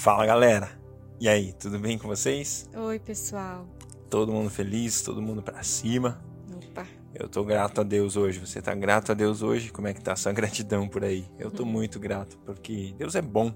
Fala galera! E aí, tudo bem com vocês? Oi, pessoal. Todo mundo feliz, todo mundo pra cima. Opa. Eu tô grato a Deus hoje. Você tá grato a Deus hoje? Como é que tá a sua gratidão por aí? Eu tô muito grato porque Deus é bom.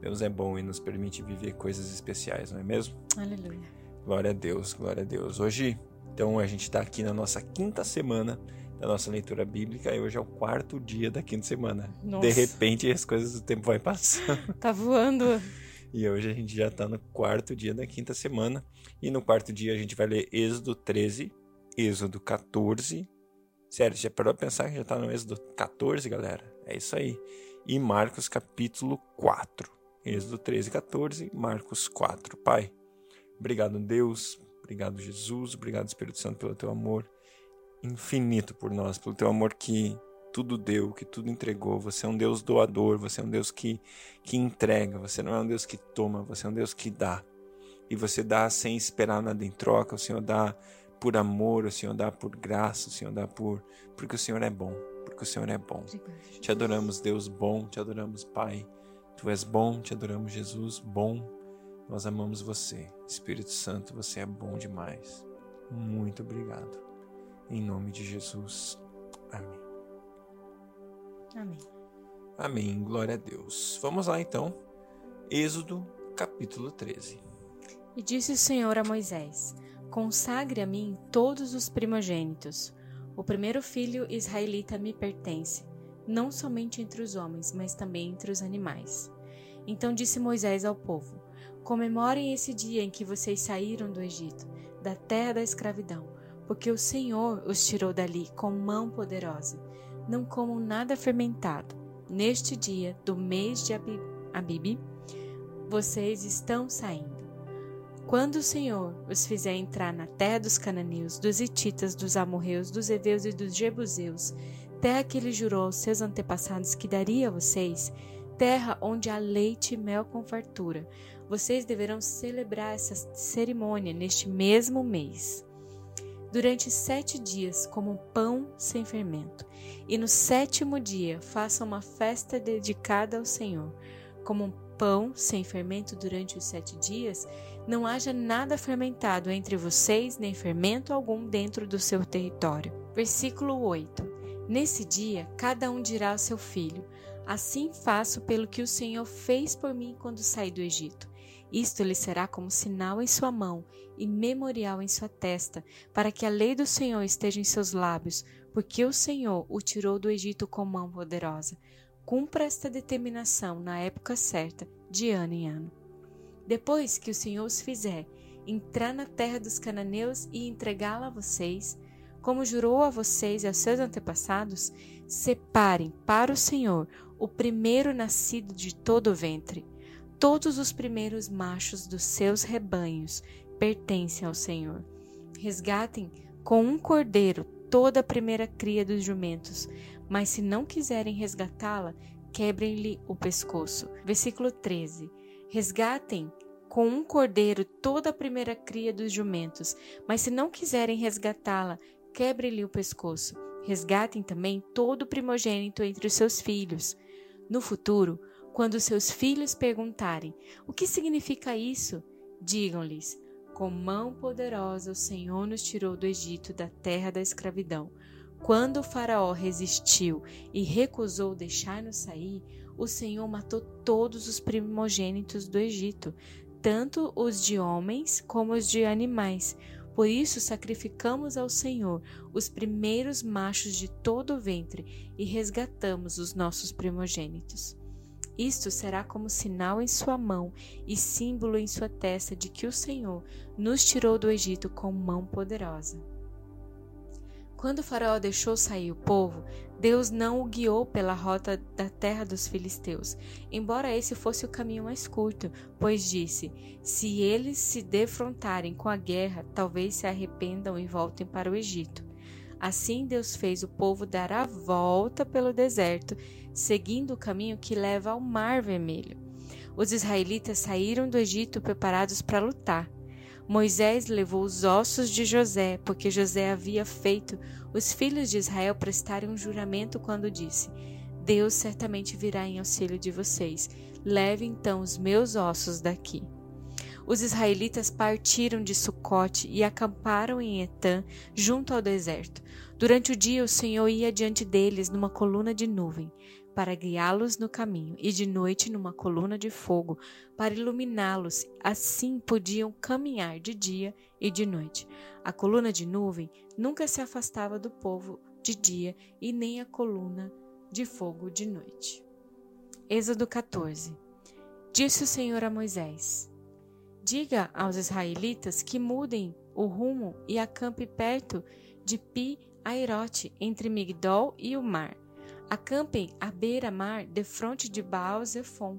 Deus é bom e nos permite viver coisas especiais, não é mesmo? Aleluia. Glória a Deus, glória a Deus. Hoje, então, a gente tá aqui na nossa quinta semana da nossa leitura bíblica e hoje é o quarto dia da quinta semana. Nossa. De repente as coisas do tempo vai passando. Tá voando. E hoje a gente já está no quarto dia da quinta semana. E no quarto dia a gente vai ler Êxodo 13, Êxodo 14. Sério, já parou pra pensar que já está no Êxodo 14, galera? É isso aí. E Marcos capítulo 4. Êxodo 13, 14, Marcos 4. Pai, obrigado Deus, obrigado Jesus, obrigado Espírito Santo pelo teu amor infinito por nós, pelo teu amor que tudo deu, que tudo entregou. Você é um Deus doador, você é um Deus que, que entrega, você não é um Deus que toma, você é um Deus que dá. E você dá sem esperar nada em troca, o Senhor dá por amor, o Senhor dá por graça, o Senhor dá por. porque o Senhor é bom, porque o Senhor é bom. Te adoramos, Deus bom, te adoramos, Pai. Tu és bom, te adoramos, Jesus bom. Nós amamos você. Espírito Santo, você é bom demais. Muito obrigado. Em nome de Jesus. Amém. Amém. Amém. Glória a Deus. Vamos lá então. Êxodo, capítulo 13. E disse o Senhor a Moisés: Consagre a mim todos os primogênitos. O primeiro filho israelita me pertence, não somente entre os homens, mas também entre os animais. Então disse Moisés ao povo: Comemorem esse dia em que vocês saíram do Egito, da terra da escravidão, porque o Senhor os tirou dali com mão poderosa não comam nada fermentado. Neste dia do mês de Abib, vocês estão saindo. Quando o Senhor os fizer entrar na terra dos cananeus, dos hititas, dos amorreus, dos heveus e dos jebuseus, terra que ele jurou aos seus antepassados que daria a vocês, terra onde há leite e mel com fartura, vocês deverão celebrar essa cerimônia neste mesmo mês durante sete dias como pão sem fermento. E no sétimo dia façam uma festa dedicada ao Senhor. Como um pão sem fermento durante os sete dias, não haja nada fermentado entre vocês, nem fermento algum dentro do seu território. Versículo 8. Nesse dia, cada um dirá ao seu filho: Assim faço pelo que o Senhor fez por mim quando saí do Egito. Isto lhe será como sinal em sua mão e memorial em sua testa, para que a lei do Senhor esteja em seus lábios, porque o Senhor o tirou do Egito com mão poderosa. Cumpra esta determinação na época certa, de ano em ano. Depois que o Senhor os fizer entrar na terra dos cananeus e entregá-la a vocês, como jurou a vocês e aos seus antepassados, separem para o Senhor o primeiro nascido de todo o ventre Todos os primeiros machos dos seus rebanhos pertencem ao Senhor. Resgatem com um cordeiro toda a primeira cria dos jumentos, mas se não quiserem resgatá-la, quebrem-lhe o pescoço. Versículo 13. Resgatem com um cordeiro toda a primeira cria dos jumentos, mas se não quiserem resgatá-la, quebrem-lhe o pescoço. Resgatem também todo o primogênito entre os seus filhos. No futuro, quando seus filhos perguntarem: O que significa isso? Digam-lhes: Com mão poderosa o Senhor nos tirou do Egito, da terra da escravidão. Quando o Faraó resistiu e recusou deixar-nos sair, o Senhor matou todos os primogênitos do Egito, tanto os de homens como os de animais. Por isso sacrificamos ao Senhor os primeiros machos de todo o ventre e resgatamos os nossos primogênitos. Isto será como sinal em sua mão e símbolo em sua testa de que o Senhor nos tirou do Egito com mão poderosa. Quando Faraó deixou sair o povo, Deus não o guiou pela rota da terra dos filisteus, embora esse fosse o caminho mais curto, pois disse: Se eles se defrontarem com a guerra, talvez se arrependam e voltem para o Egito. Assim Deus fez o povo dar a volta pelo deserto, seguindo o caminho que leva ao Mar Vermelho. Os israelitas saíram do Egito preparados para lutar. Moisés levou os ossos de José, porque José havia feito os filhos de Israel prestarem um juramento quando disse: Deus certamente virá em auxílio de vocês. Leve então os meus ossos daqui. Os israelitas partiram de Sucote e acamparam em Etã, junto ao deserto. Durante o dia o Senhor ia diante deles numa coluna de nuvem, para guiá-los no caminho, e de noite numa coluna de fogo, para iluminá-los. Assim podiam caminhar de dia e de noite. A coluna de nuvem nunca se afastava do povo de dia, e nem a coluna de fogo de noite. Êxodo 14 Disse o Senhor a Moisés: Diga aos israelitas que mudem o rumo e acampe perto de Pi Airote, entre Migdol e o mar. Acampem à beira-mar, defronte de Baal Zephon.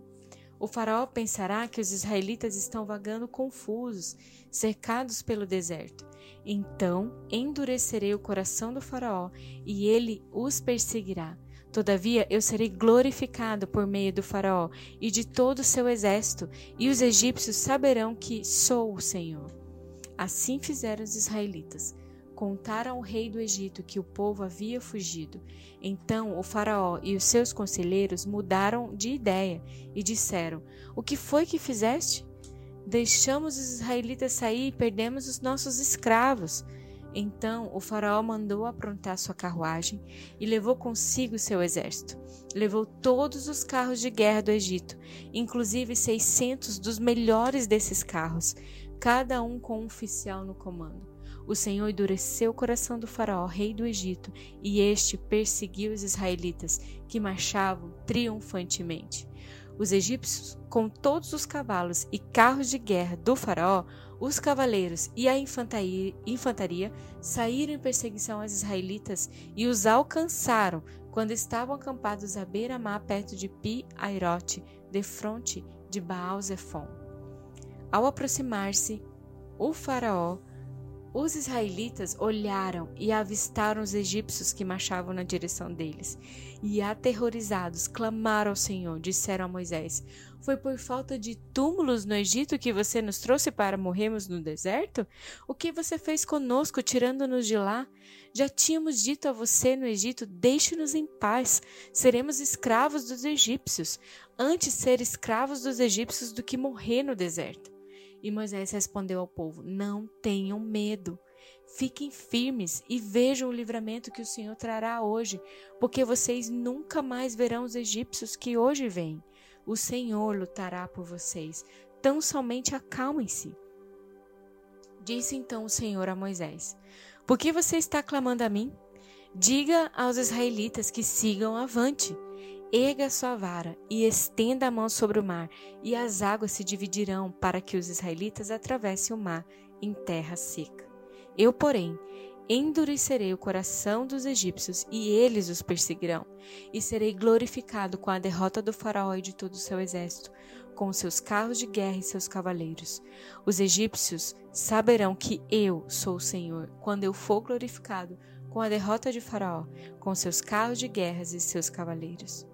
O faraó pensará que os israelitas estão vagando confusos, cercados pelo deserto. Então endurecerei o coração do faraó e ele os perseguirá. Todavia eu serei glorificado por meio do Faraó e de todo o seu exército, e os egípcios saberão que sou o Senhor. Assim fizeram os israelitas. Contaram ao rei do Egito que o povo havia fugido. Então o Faraó e os seus conselheiros mudaram de ideia e disseram: O que foi que fizeste? Deixamos os israelitas sair e perdemos os nossos escravos. Então o faraó mandou aprontar sua carruagem e levou consigo seu exército. Levou todos os carros de guerra do Egito, inclusive seiscentos dos melhores desses carros, cada um com um oficial no comando. O Senhor endureceu o coração do faraó, rei do Egito, e este perseguiu os israelitas, que marchavam triunfantemente. Os egípcios, com todos os cavalos e carros de guerra do faraó, os cavaleiros e a infantaria, saíram em perseguição aos israelitas e os alcançaram quando estavam acampados à beira-mar perto de Pi-Airote, defronte de Baal-Zephon. Ao aproximar-se, o faraó os israelitas olharam e avistaram os egípcios que marchavam na direção deles. E aterrorizados, clamaram ao Senhor, disseram a Moisés: Foi por falta de túmulos no Egito que você nos trouxe para morrermos no deserto? O que você fez conosco, tirando-nos de lá? Já tínhamos dito a você no Egito: Deixe-nos em paz, seremos escravos dos egípcios. Antes ser escravos dos egípcios do que morrer no deserto. E Moisés respondeu ao povo: Não tenham medo. Fiquem firmes e vejam o livramento que o Senhor trará hoje, porque vocês nunca mais verão os egípcios que hoje vêm. O Senhor lutará por vocês. Tão somente acalmem-se. Disse então o Senhor a Moisés: Por que você está clamando a mim? Diga aos israelitas que sigam avante. Erga sua vara e estenda a mão sobre o mar, e as águas se dividirão para que os israelitas atravessem o mar em terra seca. Eu, porém, endurecerei o coração dos egípcios e eles os perseguirão, e serei glorificado com a derrota do faraó e de todo o seu exército, com seus carros de guerra e seus cavaleiros. Os egípcios saberão que eu sou o Senhor, quando eu for glorificado com a derrota de faraó, com seus carros de guerras e seus cavaleiros.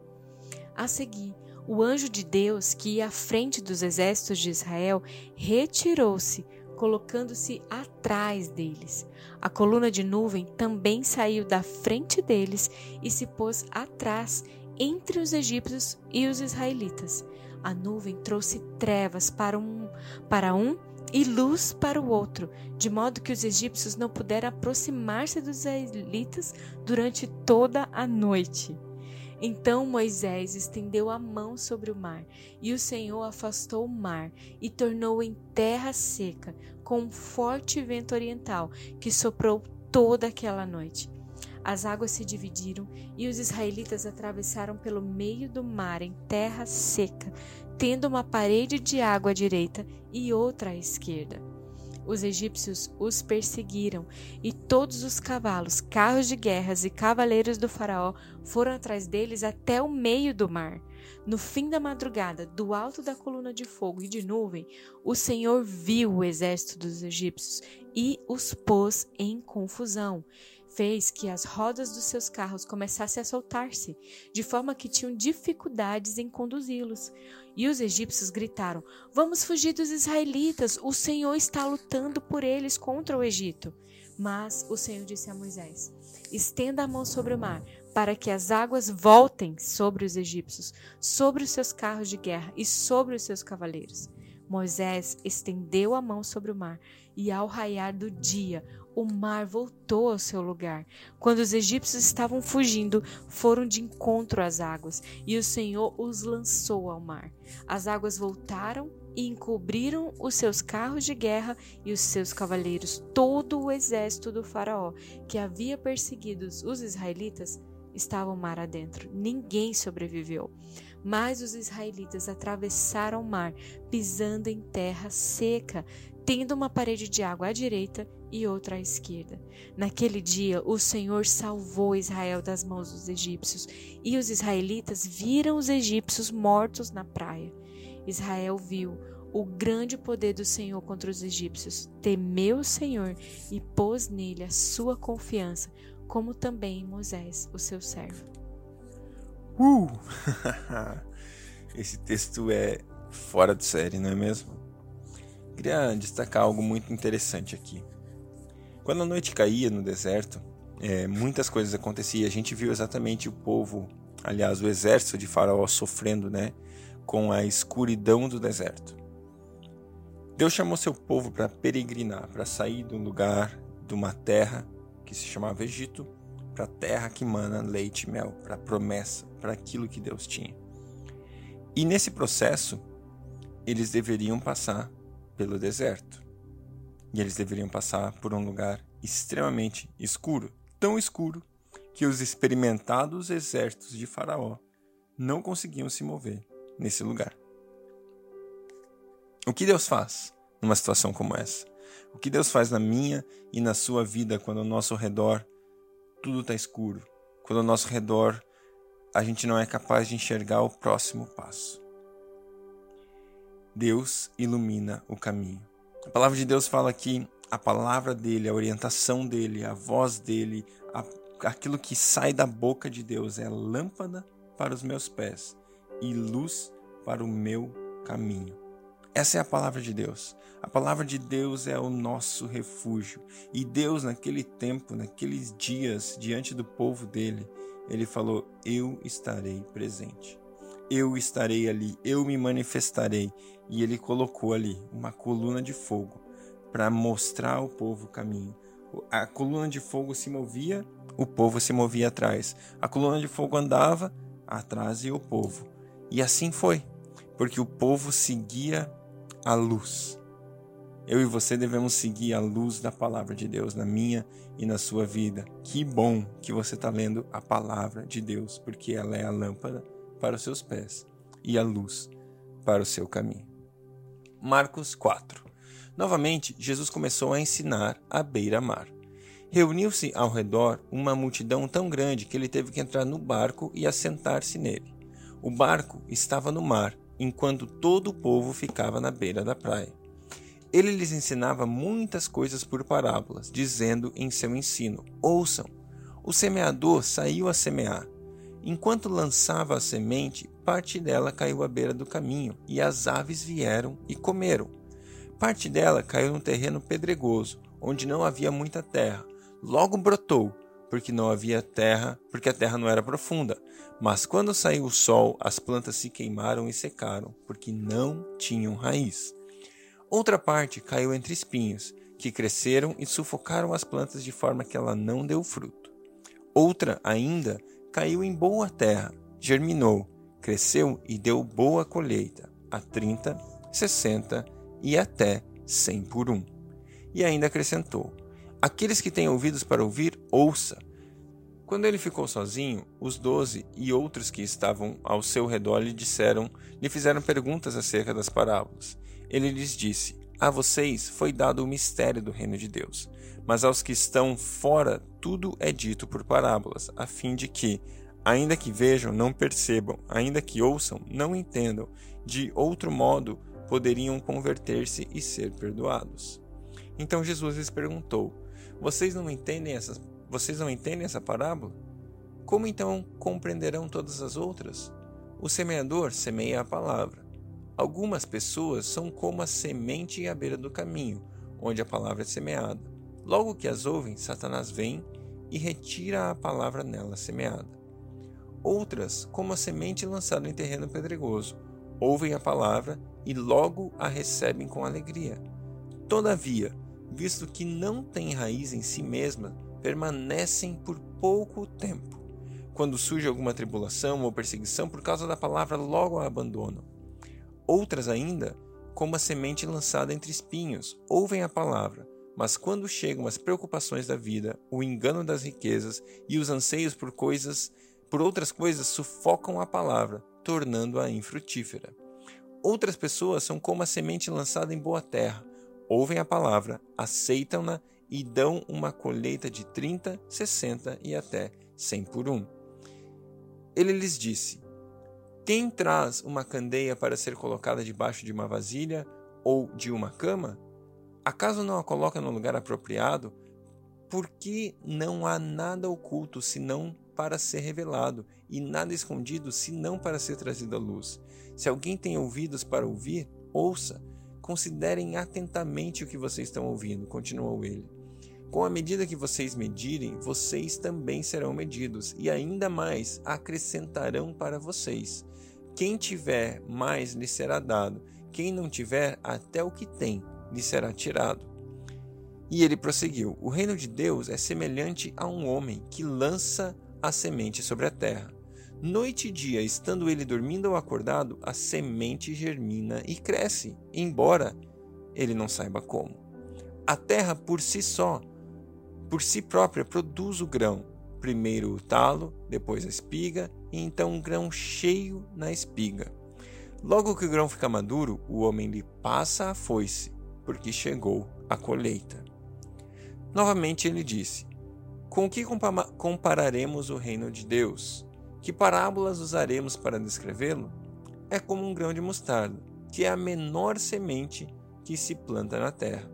A seguir, o anjo de Deus, que ia à frente dos exércitos de Israel, retirou-se, colocando-se atrás deles. A coluna de nuvem também saiu da frente deles e se pôs atrás, entre os egípcios e os israelitas. A nuvem trouxe trevas para um, para um e luz para o outro, de modo que os egípcios não puderam aproximar-se dos israelitas durante toda a noite. Então Moisés estendeu a mão sobre o mar, e o Senhor afastou o mar e tornou em terra seca, com um forte vento oriental que soprou toda aquela noite. As águas se dividiram e os israelitas atravessaram pelo meio do mar em terra seca, tendo uma parede de água à direita e outra à esquerda. Os egípcios os perseguiram, e todos os cavalos, carros de guerras e cavaleiros do Faraó foram atrás deles até o meio do mar. No fim da madrugada, do alto da coluna de fogo e de nuvem, o Senhor viu o exército dos egípcios e os pôs em confusão fez que as rodas dos seus carros começassem a soltar-se, de forma que tinham dificuldades em conduzi-los. E os egípcios gritaram: Vamos fugir dos israelitas, o Senhor está lutando por eles contra o Egito. Mas o Senhor disse a Moisés: Estenda a mão sobre o mar, para que as águas voltem sobre os egípcios, sobre os seus carros de guerra e sobre os seus cavaleiros. Moisés estendeu a mão sobre o mar, e ao raiar do dia, o mar voltou ao seu lugar. Quando os egípcios estavam fugindo, foram de encontro às águas, e o Senhor os lançou ao mar. As águas voltaram e encobriram os seus carros de guerra e os seus cavaleiros. Todo o exército do Faraó, que havia perseguido os israelitas, estava o mar adentro. Ninguém sobreviveu. Mas os israelitas atravessaram o mar, pisando em terra seca, tendo uma parede de água à direita e outra à esquerda. Naquele dia, o Senhor salvou Israel das mãos dos egípcios, e os israelitas viram os egípcios mortos na praia. Israel viu o grande poder do Senhor contra os egípcios, temeu o Senhor e pôs nele a sua confiança, como também em Moisés, o seu servo. Uh! Esse texto é fora de série, não é mesmo? Queria destacar algo muito interessante aqui. Quando a noite caía no deserto, é, muitas coisas aconteciam. A gente viu exatamente o povo, aliás, o exército de Faraó sofrendo, né, com a escuridão do deserto. Deus chamou seu povo para peregrinar, para sair de um lugar, de uma terra que se chamava Egito, para a terra que mana leite e mel, para a promessa, para aquilo que Deus tinha. E nesse processo, eles deveriam passar pelo deserto. E eles deveriam passar por um lugar extremamente escuro, tão escuro que os experimentados exércitos de Faraó não conseguiam se mover nesse lugar. O que Deus faz numa situação como essa? O que Deus faz na minha e na sua vida quando ao nosso redor tudo está escuro, quando ao nosso redor a gente não é capaz de enxergar o próximo passo? Deus ilumina o caminho. A palavra de Deus fala que a palavra dele, a orientação dele, a voz dele, a, aquilo que sai da boca de Deus é lâmpada para os meus pés e luz para o meu caminho. Essa é a palavra de Deus. A palavra de Deus é o nosso refúgio. E Deus, naquele tempo, naqueles dias, diante do povo dele, ele falou: Eu estarei presente eu estarei ali, eu me manifestarei. E ele colocou ali uma coluna de fogo para mostrar ao povo o caminho. A coluna de fogo se movia, o povo se movia atrás. A coluna de fogo andava, atrás ia o povo. E assim foi, porque o povo seguia a luz. Eu e você devemos seguir a luz da palavra de Deus na minha e na sua vida. Que bom que você está lendo a palavra de Deus, porque ela é a lâmpada para os seus pés e a luz para o seu caminho. Marcos 4. Novamente, Jesus começou a ensinar à beira-mar. Reuniu-se ao redor uma multidão tão grande que ele teve que entrar no barco e assentar-se nele. O barco estava no mar, enquanto todo o povo ficava na beira da praia. Ele lhes ensinava muitas coisas por parábolas, dizendo em seu ensino: Ouçam, o semeador saiu a semear. Enquanto lançava a semente, parte dela caiu à beira do caminho, e as aves vieram e comeram. Parte dela caiu num terreno pedregoso, onde não havia muita terra. Logo brotou, porque não havia terra, porque a terra não era profunda. Mas quando saiu o sol, as plantas se queimaram e secaram, porque não tinham raiz. Outra parte caiu entre espinhos, que cresceram e sufocaram as plantas de forma que ela não deu fruto. Outra ainda caiu em boa terra, germinou, cresceu e deu boa colheita, a 30, 60 e até 100 por um. E ainda acrescentou: Aqueles que têm ouvidos para ouvir, ouça. Quando ele ficou sozinho, os doze e outros que estavam ao seu redor lhe disseram, lhe fizeram perguntas acerca das parábolas. Ele lhes disse: A vocês foi dado o mistério do reino de Deus, mas aos que estão fora tudo é dito por parábolas, a fim de que, ainda que vejam, não percebam, ainda que ouçam, não entendam. De outro modo, poderiam converter-se e ser perdoados. Então Jesus lhes perguntou: Vocês não entendem vocês não entendem essa parábola? Como então compreenderão todas as outras? O semeador semeia a palavra. Algumas pessoas são como a semente à beira do caminho, onde a palavra é semeada. Logo que as ouvem, Satanás vem e retira a palavra nela semeada. outras como a semente lançada em terreno pedregoso. Ouvem a palavra e logo a recebem com alegria. Todavia, visto que não têm raiz em si mesma, permanecem por pouco tempo. Quando surge alguma tribulação ou perseguição por causa da palavra, logo a abandonam. Outras ainda, como a semente lançada entre espinhos, ouvem a palavra, mas quando chegam as preocupações da vida, o engano das riquezas e os anseios por coisas, por outras coisas sufocam a palavra, tornando-a infrutífera. Outras pessoas são como a semente lançada em boa terra, ouvem a palavra, aceitam-na e dão uma colheita de 30, 60 e até 100 por um. Ele lhes disse: Quem traz uma candeia para ser colocada debaixo de uma vasilha ou de uma cama? Acaso não a coloca no lugar apropriado? Porque não há nada oculto senão para ser revelado, e nada escondido senão para ser trazido à luz. Se alguém tem ouvidos para ouvir, ouça. Considerem atentamente o que vocês estão ouvindo, continuou ele. Com a medida que vocês medirem, vocês também serão medidos, e ainda mais acrescentarão para vocês. Quem tiver mais lhe será dado, quem não tiver, até o que tem lhe será tirado. E ele prosseguiu: O reino de Deus é semelhante a um homem que lança a semente sobre a terra. Noite e dia, estando ele dormindo ou acordado, a semente germina e cresce, embora ele não saiba como. A terra por si só, por si própria, produz o grão. Primeiro o talo, depois a espiga, e então um grão cheio na espiga. Logo que o grão fica maduro, o homem lhe passa a foice porque chegou a colheita. Novamente ele disse: Com que compararemos o reino de Deus? Que parábolas usaremos para descrevê-lo? É como um grão de mostarda, que é a menor semente que se planta na terra.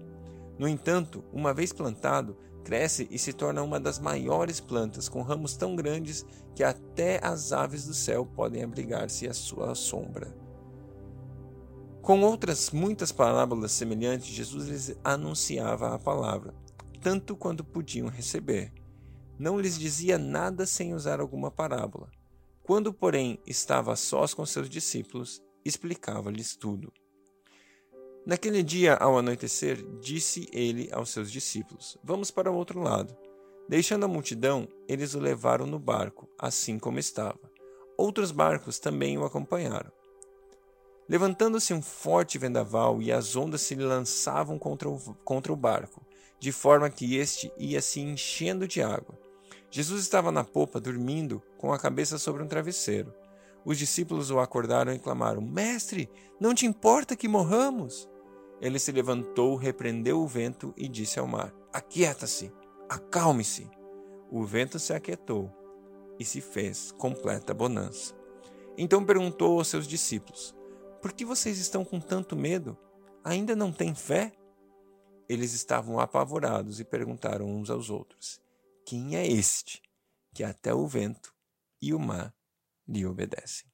No entanto, uma vez plantado, cresce e se torna uma das maiores plantas, com ramos tão grandes que até as aves do céu podem abrigar-se à sua sombra. Com outras muitas parábolas semelhantes, Jesus lhes anunciava a palavra, tanto quanto podiam receber. Não lhes dizia nada sem usar alguma parábola. Quando, porém, estava sós com seus discípulos, explicava-lhes tudo. Naquele dia, ao anoitecer, disse ele aos seus discípulos: Vamos para o outro lado. Deixando a multidão, eles o levaram no barco, assim como estava. Outros barcos também o acompanharam. Levantando-se um forte vendaval e as ondas se lançavam contra o, contra o barco, de forma que este ia se enchendo de água. Jesus estava na popa, dormindo, com a cabeça sobre um travesseiro. Os discípulos o acordaram e clamaram: Mestre, não te importa que morramos? Ele se levantou, repreendeu o vento e disse ao mar: Aquieta-se, acalme-se. O vento se aquietou e se fez completa bonança. Então perguntou aos seus discípulos: por que vocês estão com tanto medo? Ainda não têm fé? Eles estavam apavorados e perguntaram uns aos outros: Quem é este que até o vento e o mar lhe obedecem?